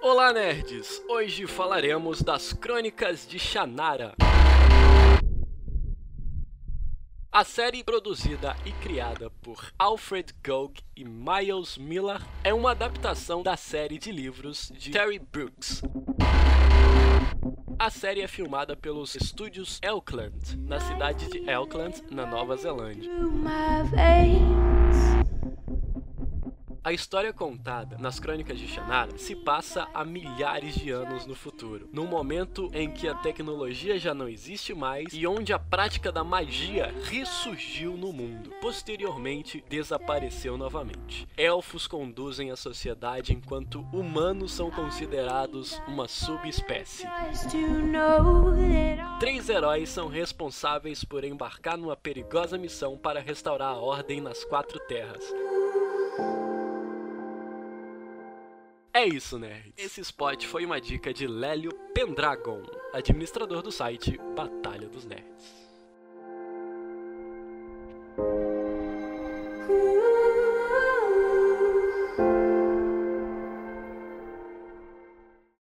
Olá, nerds! Hoje falaremos das Crônicas de Shannara. A série produzida e criada por Alfred Gog e Miles Miller é uma adaptação da série de livros de Terry Brooks. A série é filmada pelos estúdios Elkland, na cidade de Elkland, na Nova Zelândia. A história contada nas Crônicas de Shannara se passa há milhares de anos no futuro, num momento em que a tecnologia já não existe mais e onde a prática da magia ressurgiu no mundo. Posteriormente, desapareceu novamente. Elfos conduzem a sociedade enquanto humanos são considerados uma subespécie. Três heróis são responsáveis por embarcar numa perigosa missão para restaurar a ordem nas quatro terras. É isso, nerds. Esse spot foi uma dica de Lélio Pendragon, administrador do site Batalha dos Nerds.